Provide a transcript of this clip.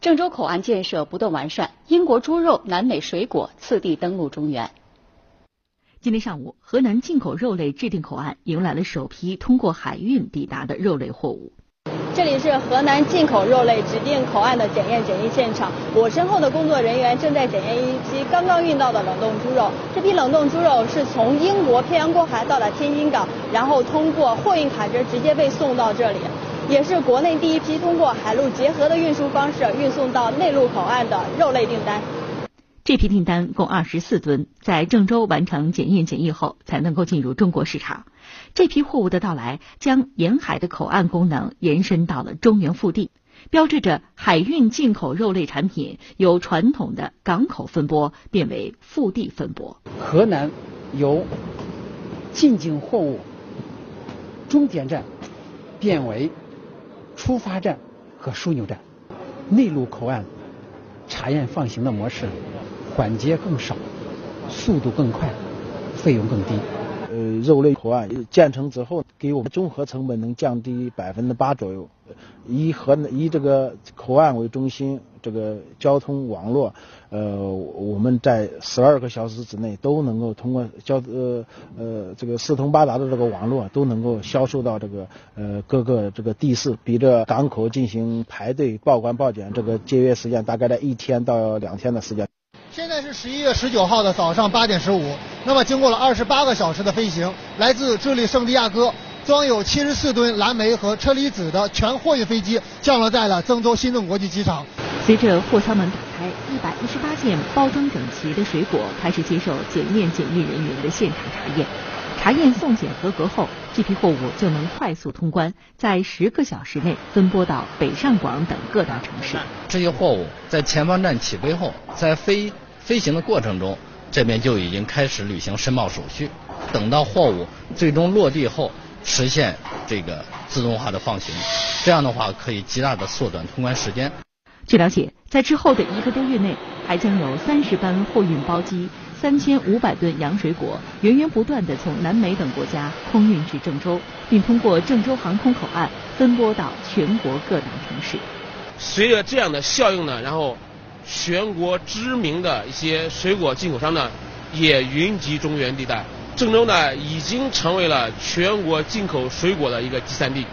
郑州口岸建设不断完善，英国猪肉、南美水果次第登陆中原。今天上午，河南进口肉类制定口岸迎来了首批通过海运抵达的肉类货物。这里是河南进口肉类指定口岸的检验检疫现场，我身后的工作人员正在检验一批刚刚运到的冷冻猪肉。这批冷冻猪肉是从英国漂洋过海到达天津港，然后通过货运卡车直接被送到这里，也是国内第一批通过海陆结合的运输方式运送到内陆口岸的肉类订单。这批订单共二十四吨，在郑州完成检验检疫后，才能够进入中国市场。这批货物的到来，将沿海的口岸功能延伸到了中原腹地，标志着海运进口肉类产品由传统的港口分拨变为腹地分拨。河南由进境货物终点站变为出发站和枢纽站，内陆口岸查验放行的模式。环节更少，速度更快，费用更低。呃，肉类口岸建成之后，给我们综合成本能降低百分之八左右。以河以这个口岸为中心，这个交通网络，呃，我们在十二个小时之内都能够通过交呃呃这个四通八达的这个网络，都能够销售到这个呃各个这个地市，比这港口进行排队报关报检，这个节约时间大概在一天到两天的时间。现在是十一月十九号的早上八点十五，那么经过了二十八个小时的飞行，来自智利圣地亚哥装有七十四吨蓝莓和车厘子的全货运飞机降落在了郑州新郑国际机场。随着货舱门打开，一百一十八件包装整齐的水果开始接受检验检疫人员的现场查验。查验送检合格后，这批货物就能快速通关，在十个小时内分拨到北上广等各大城市。这些货物在前方站起飞后，在飞飞行的过程中，这边就已经开始履行申报手续。等到货物最终落地后，实现这个自动化的放行，这样的话可以极大的缩短通关时间。据了解，在之后的一个多月内，还将有三十班货运包机、三千五百吨洋水果源源不断地从南美等国家空运至郑州，并通过郑州航空口岸分拨到全国各大城市。随着这样的效应呢，然后。全国知名的一些水果进口商呢，也云集中原地带。郑州呢，已经成为了全国进口水果的一个集散地。